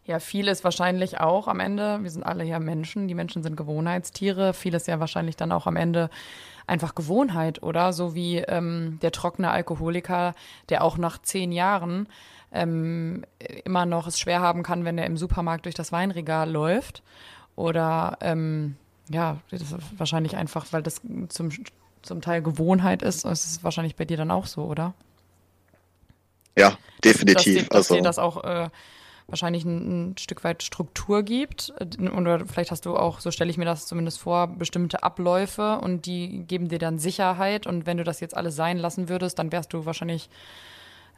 Ja, viel ist wahrscheinlich auch am Ende, wir sind alle ja Menschen, die Menschen sind Gewohnheitstiere, viel ist ja wahrscheinlich dann auch am Ende einfach Gewohnheit, oder? So wie ähm, der trockene Alkoholiker, der auch nach zehn Jahren ähm, immer noch es schwer haben kann, wenn er im Supermarkt durch das Weinregal läuft. Oder ähm, ja, das ist wahrscheinlich einfach, weil das zum, zum Teil Gewohnheit ist. Das ist wahrscheinlich bei dir dann auch so, oder? Ja, definitiv. Dass, dass, also, dir das auch äh, wahrscheinlich ein, ein, Stück weit Struktur gibt. Oder vielleicht hast du auch, so stelle ich mir das zumindest vor, bestimmte Abläufe und die geben dir dann Sicherheit. Und wenn du das jetzt alles sein lassen würdest, dann wärst du wahrscheinlich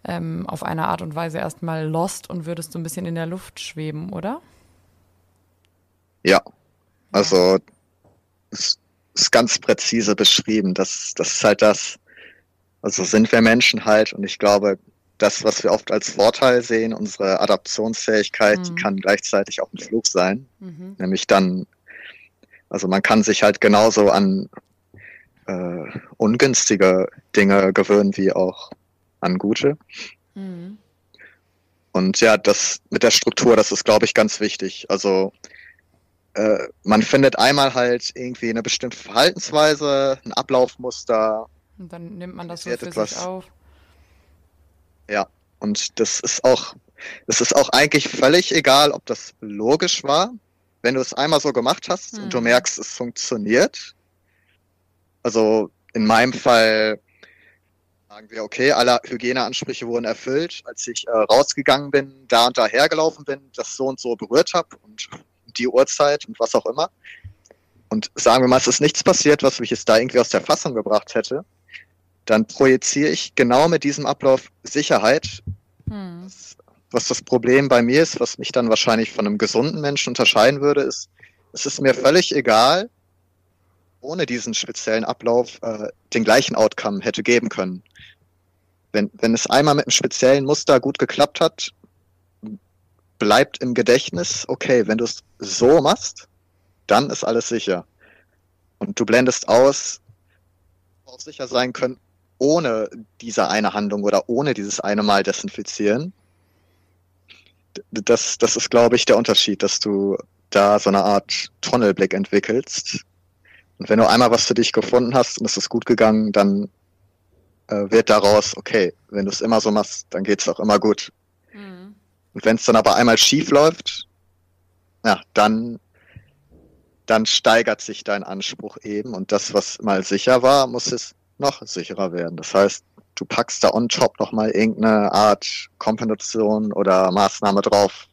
ähm, auf eine Art und Weise erstmal lost und würdest so ein bisschen in der Luft schweben, oder? Ja, also es ist ganz präzise beschrieben. Das, das ist halt das, also sind wir Menschen halt und ich glaube, das, was wir oft als Vorteil sehen, unsere Adaptionsfähigkeit, mhm. die kann gleichzeitig auch ein Flug sein. Mhm. Nämlich dann, also man kann sich halt genauso an äh, ungünstige Dinge gewöhnen wie auch an gute. Mhm. Und ja, das mit der Struktur, das ist, glaube ich, ganz wichtig. Also äh, man findet einmal halt irgendwie eine bestimmte Verhaltensweise, ein Ablaufmuster. Und dann nimmt man das so für etwas. sich auf. Ja, und das ist auch, das ist auch eigentlich völlig egal, ob das logisch war. Wenn du es einmal so gemacht hast mhm. und du mhm. merkst, es funktioniert. Also in meinem Fall sagen wir, okay, alle Hygieneansprüche wurden erfüllt. Als ich äh, rausgegangen bin, da und da hergelaufen bin, das so und so berührt habe und die Uhrzeit und was auch immer. Und sagen wir mal, es ist nichts passiert, was mich jetzt da irgendwie aus der Fassung gebracht hätte. Dann projiziere ich genau mit diesem Ablauf Sicherheit. Hm. Was, was das Problem bei mir ist, was mich dann wahrscheinlich von einem gesunden Menschen unterscheiden würde, ist, es ist mir völlig egal, ohne diesen speziellen Ablauf äh, den gleichen Outcome hätte geben können. Wenn, wenn es einmal mit einem speziellen Muster gut geklappt hat, bleibt im Gedächtnis, okay, wenn du es so machst, dann ist alles sicher. Und du blendest aus, auch sicher sein können, ohne diese eine Handlung oder ohne dieses eine Mal desinfizieren. Das, das ist, glaube ich, der Unterschied, dass du da so eine Art Tunnelblick entwickelst. Und wenn du einmal was für dich gefunden hast und es ist gut gegangen, dann äh, wird daraus, okay, wenn du es immer so machst, dann geht es auch immer gut. Mhm. Und wenn es dann aber einmal schief läuft, ja, dann, dann steigert sich dein Anspruch eben und das, was mal sicher war, muss es noch sicherer werden. Das heißt, du packst da on top nochmal irgendeine Art Kompensation oder Maßnahme drauf.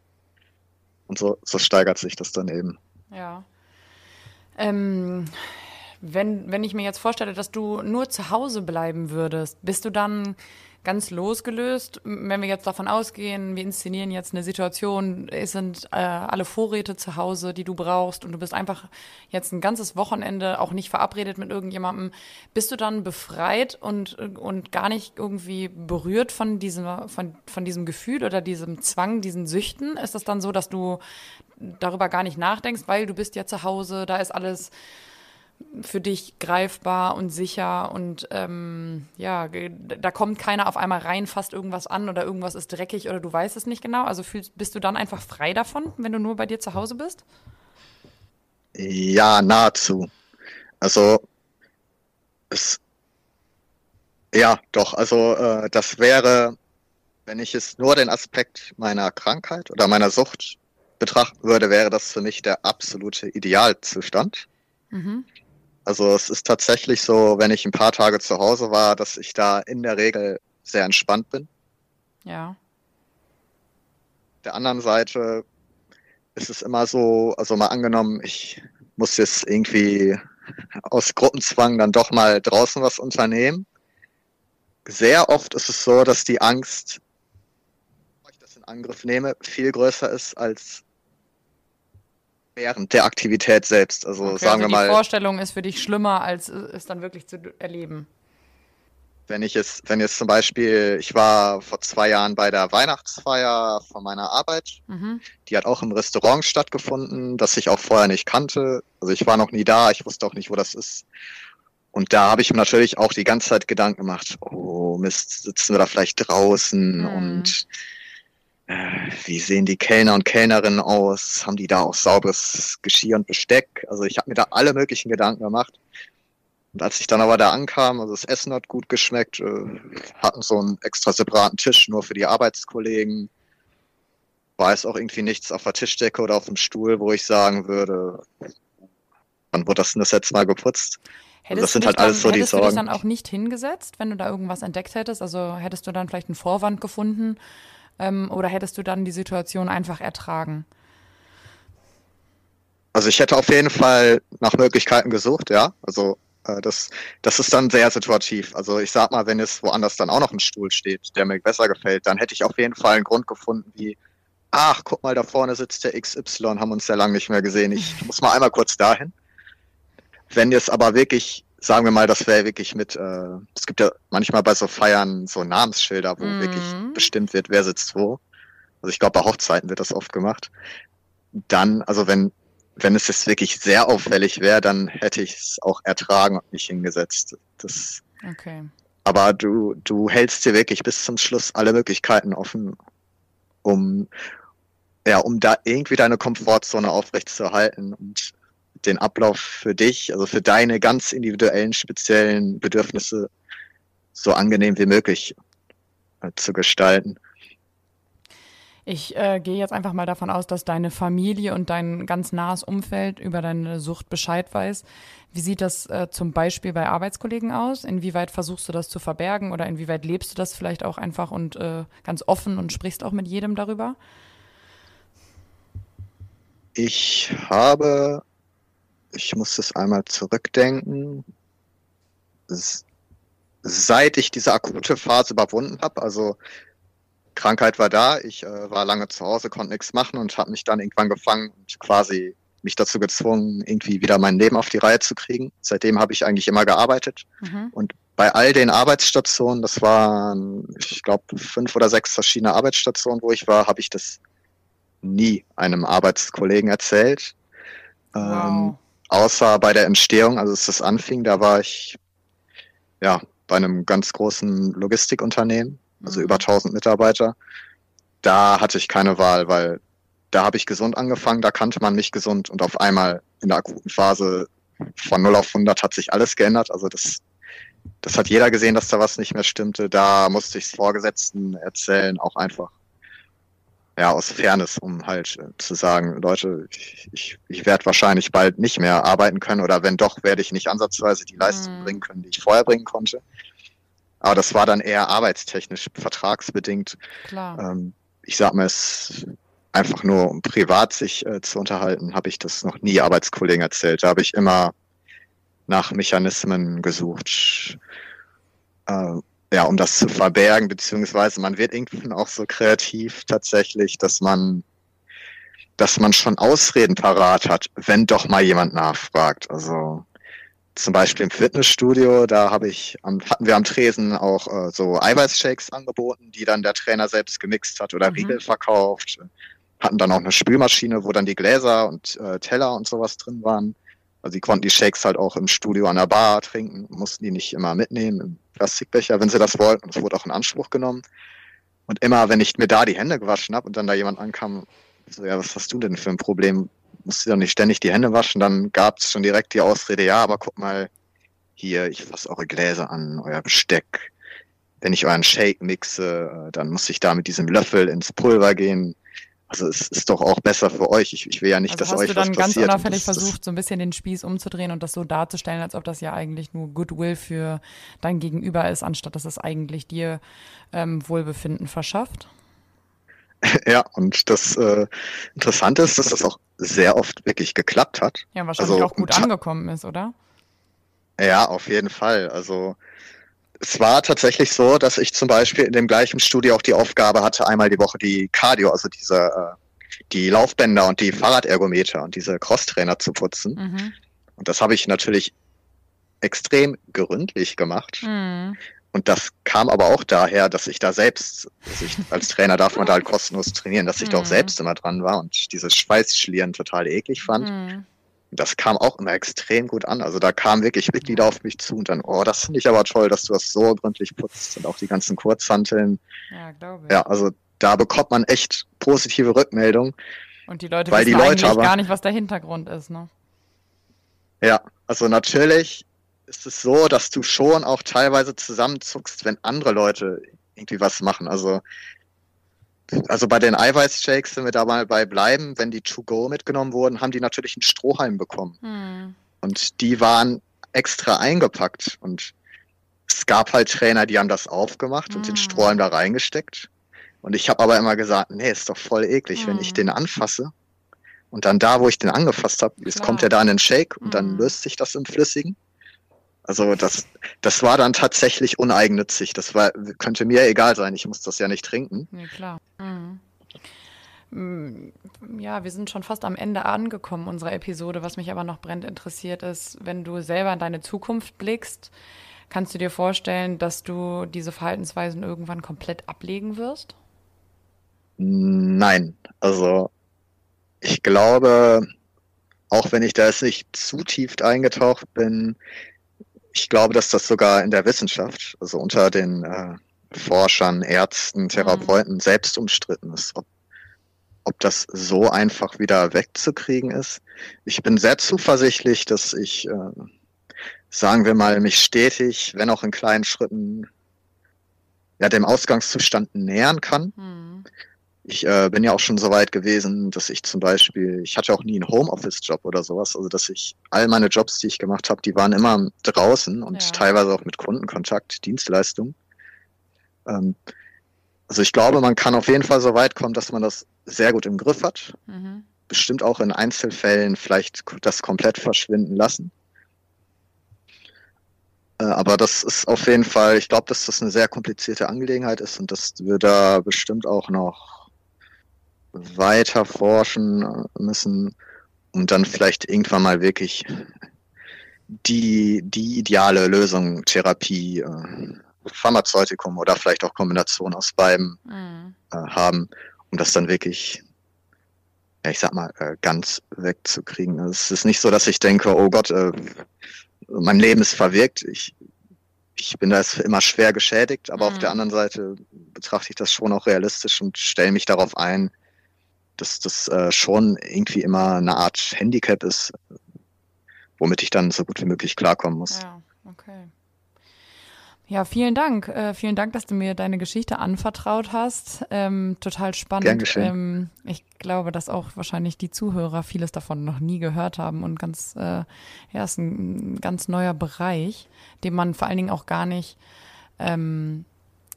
Und so, so steigert sich das dann eben. Ja. Ähm, wenn, wenn ich mir jetzt vorstelle, dass du nur zu Hause bleiben würdest, bist du dann ganz losgelöst, wenn wir jetzt davon ausgehen, wir inszenieren jetzt eine Situation, es sind äh, alle Vorräte zu Hause, die du brauchst und du bist einfach jetzt ein ganzes Wochenende auch nicht verabredet mit irgendjemandem, bist du dann befreit und, und gar nicht irgendwie berührt von diesem, von, von diesem Gefühl oder diesem Zwang, diesen Süchten? Ist das dann so, dass du darüber gar nicht nachdenkst, weil du bist ja zu Hause, da ist alles für dich greifbar und sicher und ähm, ja, da kommt keiner auf einmal rein, fasst irgendwas an oder irgendwas ist dreckig oder du weißt es nicht genau. Also fühlst, bist du dann einfach frei davon, wenn du nur bei dir zu Hause bist? Ja, nahezu. Also es ja, doch, also äh, das wäre, wenn ich es nur den Aspekt meiner Krankheit oder meiner Sucht betrachten würde, wäre das für mich der absolute Idealzustand. Mhm. Also es ist tatsächlich so, wenn ich ein paar Tage zu Hause war, dass ich da in der Regel sehr entspannt bin. Ja. Der anderen Seite ist es immer so, also mal angenommen, ich muss jetzt irgendwie aus Gruppenzwang dann doch mal draußen was unternehmen. Sehr oft ist es so, dass die Angst, wenn ich das in Angriff nehme, viel größer ist als während der Aktivität selbst. Also okay, sagen also wir mal. Die Vorstellung ist für dich schlimmer, als es dann wirklich zu erleben. Wenn ich es, wenn jetzt zum Beispiel, ich war vor zwei Jahren bei der Weihnachtsfeier von meiner Arbeit, mhm. die hat auch im Restaurant stattgefunden, das ich auch vorher nicht kannte. Also ich war noch nie da, ich wusste auch nicht, wo das ist. Und da habe ich mir natürlich auch die ganze Zeit Gedanken gemacht, oh Mist, sitzen wir da vielleicht draußen mhm. und wie sehen die Kellner und Kellnerinnen aus? Haben die da auch sauberes Geschirr und Besteck? Also ich habe mir da alle möglichen Gedanken gemacht. Und als ich dann aber da ankam, also das Essen hat gut geschmeckt, äh, hatten so einen extra separaten Tisch nur für die Arbeitskollegen. War es auch irgendwie nichts auf der Tischdecke oder auf dem Stuhl, wo ich sagen würde, wann wurde das denn das letzte Mal geputzt? Hättest, also das sind halt alles so die Sorgen. Hättest du dich dann auch nicht hingesetzt, wenn du da irgendwas entdeckt hättest? Also hättest du dann vielleicht einen Vorwand gefunden, ähm, oder hättest du dann die Situation einfach ertragen? Also ich hätte auf jeden Fall nach Möglichkeiten gesucht, ja. Also äh, das, das ist dann sehr situativ. Also ich sag mal, wenn es woanders dann auch noch ein Stuhl steht, der mir besser gefällt, dann hätte ich auf jeden Fall einen Grund gefunden, wie, ach, guck mal, da vorne sitzt der XY, haben uns sehr lange nicht mehr gesehen. Ich muss mal einmal kurz dahin. Wenn es aber wirklich sagen wir mal, das wäre wirklich mit, äh, es gibt ja manchmal bei so Feiern so Namensschilder, wo mhm. wirklich bestimmt wird, wer sitzt wo. Also ich glaube, bei Hochzeiten wird das oft gemacht. Dann, also wenn, wenn es jetzt wirklich sehr auffällig wäre, dann hätte ich es auch ertragen und nicht hingesetzt. Das, okay. Aber du, du hältst dir wirklich bis zum Schluss alle Möglichkeiten offen, um, ja, um da irgendwie deine Komfortzone aufrechtzuerhalten und den Ablauf für dich, also für deine ganz individuellen, speziellen Bedürfnisse so angenehm wie möglich äh, zu gestalten. Ich äh, gehe jetzt einfach mal davon aus, dass deine Familie und dein ganz nahes Umfeld über deine Sucht Bescheid weiß. Wie sieht das äh, zum Beispiel bei Arbeitskollegen aus? Inwieweit versuchst du das zu verbergen oder inwieweit lebst du das vielleicht auch einfach und äh, ganz offen und sprichst auch mit jedem darüber? Ich habe ich muss das einmal zurückdenken. Seit ich diese akute Phase überwunden habe, also Krankheit war da, ich äh, war lange zu Hause, konnte nichts machen und habe mich dann irgendwann gefangen und quasi mich dazu gezwungen, irgendwie wieder mein Leben auf die Reihe zu kriegen. Seitdem habe ich eigentlich immer gearbeitet. Mhm. Und bei all den Arbeitsstationen, das waren, ich glaube, fünf oder sechs verschiedene Arbeitsstationen, wo ich war, habe ich das nie einem Arbeitskollegen erzählt. Wow. Ähm, Außer bei der Entstehung, also als das anfing, da war ich ja bei einem ganz großen Logistikunternehmen, also mhm. über 1000 Mitarbeiter. Da hatte ich keine Wahl, weil da habe ich gesund angefangen, da kannte man mich gesund und auf einmal in der akuten Phase von 0 auf 100 hat sich alles geändert. Also das, das hat jeder gesehen, dass da was nicht mehr stimmte. Da musste ich es Vorgesetzten erzählen, auch einfach ja, aus Fairness, um halt äh, zu sagen, Leute, ich, ich, ich werde wahrscheinlich bald nicht mehr arbeiten können oder wenn doch, werde ich nicht ansatzweise die Leistung mhm. bringen können, die ich vorher bringen konnte. Aber das war dann eher arbeitstechnisch, vertragsbedingt. Klar. Ähm, ich sag mal, es einfach nur um privat sich äh, zu unterhalten, habe ich das noch nie Arbeitskollegen erzählt. Da habe ich immer nach Mechanismen gesucht. Äh, ja, um das zu verbergen, beziehungsweise man wird irgendwann auch so kreativ tatsächlich, dass man, dass man schon Ausreden parat hat, wenn doch mal jemand nachfragt. Also zum Beispiel im Fitnessstudio, da habe ich, hatten wir am Tresen auch äh, so Eiweißshakes angeboten, die dann der Trainer selbst gemixt hat oder mhm. Riegel verkauft. Hatten dann auch eine Spülmaschine, wo dann die Gläser und äh, Teller und sowas drin waren. Also sie konnten die Shakes halt auch im Studio an der Bar trinken, mussten die nicht immer mitnehmen im Plastikbecher, wenn sie das wollten. Das wurde auch in Anspruch genommen. Und immer, wenn ich mir da die Hände gewaschen habe und dann da jemand ankam, so, ja, was hast du denn für ein Problem? Musst du doch nicht ständig die Hände waschen? Dann gab es schon direkt die Ausrede, ja, aber guck mal, hier, ich fasse eure Gläser an, euer Besteck. Wenn ich euren Shake mixe, äh, dann muss ich da mit diesem Löffel ins Pulver gehen. Also es ist doch auch besser für euch. Ich, ich will ja nicht, also dass euch. Hast du dann ganz unauffällig versucht, so ein bisschen den Spieß umzudrehen und das so darzustellen, als ob das ja eigentlich nur Goodwill für dein Gegenüber ist, anstatt dass es eigentlich dir ähm, Wohlbefinden verschafft? Ja, und das äh, Interessante ist, dass das auch sehr oft wirklich geklappt hat. Ja, wahrscheinlich also, auch gut angekommen ist, oder? Ja, auf jeden Fall. Also es war tatsächlich so, dass ich zum Beispiel in dem gleichen Studio auch die Aufgabe hatte, einmal die Woche die Cardio, also diese äh, die Laufbänder und die Fahrradergometer und diese Crosstrainer zu putzen. Mhm. Und das habe ich natürlich extrem gründlich gemacht. Mhm. Und das kam aber auch daher, dass ich da selbst, ich, als Trainer darf man da halt kostenlos trainieren, dass ich mhm. da auch mhm. selbst immer dran war und dieses Schweißschlieren total eklig fand. Das kam auch immer extrem gut an. Also da kamen wirklich Mitglieder auf mich zu und dann, oh, das finde ich aber toll, dass du das so gründlich putzt und auch die ganzen Kurzhanteln. Ja, glaube ich. Ja, also da bekommt man echt positive Rückmeldungen. Und die Leute weil wissen die Leute aber, gar nicht, was der Hintergrund ist, ne? Ja, also natürlich ist es so, dass du schon auch teilweise zusammenzuckst, wenn andere Leute irgendwie was machen. Also also bei den Eiweißshakes, wenn wir da mal bei bleiben, wenn die To-Go mitgenommen wurden, haben die natürlich einen Strohhalm bekommen. Hm. Und die waren extra eingepackt. Und es gab halt Trainer, die haben das aufgemacht hm. und den hm. Strohhalm da reingesteckt. Und ich habe aber immer gesagt, nee, ist doch voll eklig, hm. wenn ich hm. den anfasse. Und dann da, wo ich den angefasst habe, jetzt kommt er da in den Shake und dann hm. löst sich das im Flüssigen. Also das, das war dann tatsächlich uneigennützig. Das war, könnte mir egal sein. Ich muss das ja nicht trinken. Ja, klar. Mhm. Ja, wir sind schon fast am Ende angekommen unserer Episode. Was mich aber noch brennend interessiert ist, wenn du selber in deine Zukunft blickst, kannst du dir vorstellen, dass du diese Verhaltensweisen irgendwann komplett ablegen wirst? Nein, also ich glaube, auch wenn ich da jetzt nicht zu tief eingetaucht bin, ich glaube, dass das sogar in der Wissenschaft, also unter den äh, Forschern, Ärzten, Therapeuten mhm. selbst umstritten ist, ob, ob das so einfach wieder wegzukriegen ist. Ich bin sehr zuversichtlich, dass ich, äh, sagen wir mal, mich stetig, wenn auch in kleinen Schritten, ja, dem Ausgangszustand nähern kann. Mhm. Ich äh, bin ja auch schon so weit gewesen, dass ich zum Beispiel, ich hatte auch nie einen Homeoffice-Job oder sowas, also dass ich all meine Jobs, die ich gemacht habe, die waren immer draußen und ja. teilweise auch mit Kundenkontakt, Dienstleistung. Ähm, also ich glaube, man kann auf jeden Fall so weit kommen, dass man das sehr gut im Griff hat. Mhm. Bestimmt auch in Einzelfällen vielleicht das komplett verschwinden lassen. Äh, aber das ist auf jeden Fall, ich glaube, dass das eine sehr komplizierte Angelegenheit ist und dass wir da bestimmt auch noch weiter forschen müssen und dann vielleicht irgendwann mal wirklich die, die ideale Lösung, Therapie, äh, Pharmazeutikum oder vielleicht auch Kombination aus beiden mhm. äh, haben, um das dann wirklich, ja, ich sag mal, äh, ganz wegzukriegen. Also es ist nicht so, dass ich denke, oh Gott, mein Leben ist verwirkt. Ich, ich bin da immer schwer geschädigt, aber mhm. auf der anderen Seite betrachte ich das schon auch realistisch und stelle mich darauf ein, dass das äh, schon irgendwie immer eine Art Handicap ist, womit ich dann so gut wie möglich klarkommen muss. Ja, okay. Ja, vielen Dank. Äh, vielen Dank, dass du mir deine Geschichte anvertraut hast. Ähm, total spannend. Gern geschehen. Ähm, ich glaube, dass auch wahrscheinlich die Zuhörer vieles davon noch nie gehört haben und ganz, äh, ja, ist ein, ganz neuer Bereich, den man vor allen Dingen auch gar nicht ähm,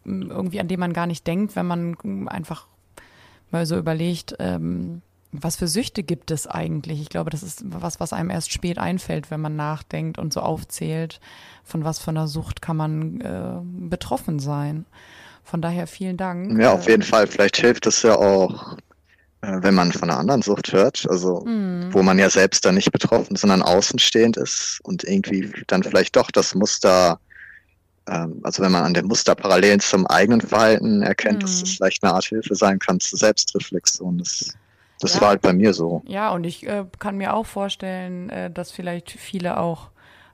irgendwie an dem man gar nicht denkt, wenn man einfach mal so überlegt, ähm, was für Süchte gibt es eigentlich? Ich glaube, das ist was, was einem erst spät einfällt, wenn man nachdenkt und so aufzählt, von was für einer Sucht kann man äh, betroffen sein. Von daher vielen Dank. Ja, auf jeden Fall. Vielleicht hilft es ja auch, äh, wenn man von einer anderen Sucht hört, also mm. wo man ja selbst da nicht betroffen, sondern außenstehend ist und irgendwie dann vielleicht doch das Muster also wenn man an den Musterparallelen zum eigenen Verhalten erkennt, mm. dass das vielleicht eine Art Hilfe sein kann zur Selbstreflexion. Das das ja. war halt bei mir so. Ja, und ich äh, kann mir auch vorstellen, äh, dass vielleicht viele auch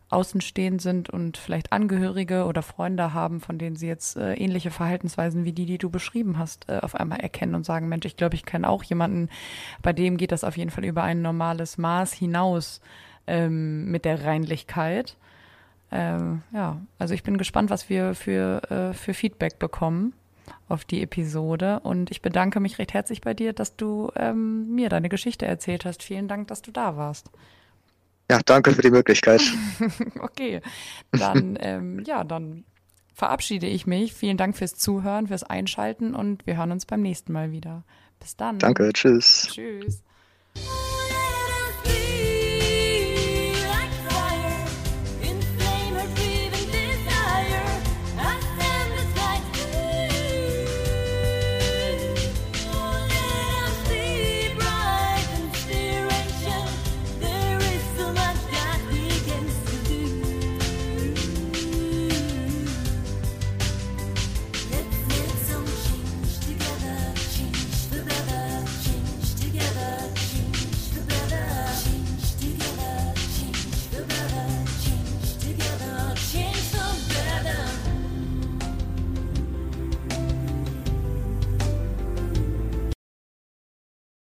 außenstehend sind und vielleicht Angehörige oder Freunde haben, von denen sie jetzt äh, ähnliche Verhaltensweisen wie die, die du beschrieben hast, äh, auf einmal erkennen und sagen, Mensch, ich glaube, ich kenne auch jemanden, bei dem geht das auf jeden Fall über ein normales Maß hinaus ähm, mit der Reinlichkeit. Ähm, ja, also ich bin gespannt, was wir für, äh, für Feedback bekommen auf die Episode. Und ich bedanke mich recht herzlich bei dir, dass du ähm, mir deine Geschichte erzählt hast. Vielen Dank, dass du da warst. Ja, danke für die Möglichkeit. okay, dann ähm, ja, dann verabschiede ich mich. Vielen Dank fürs Zuhören, fürs Einschalten und wir hören uns beim nächsten Mal wieder. Bis dann. Danke, tschüss. Tschüss.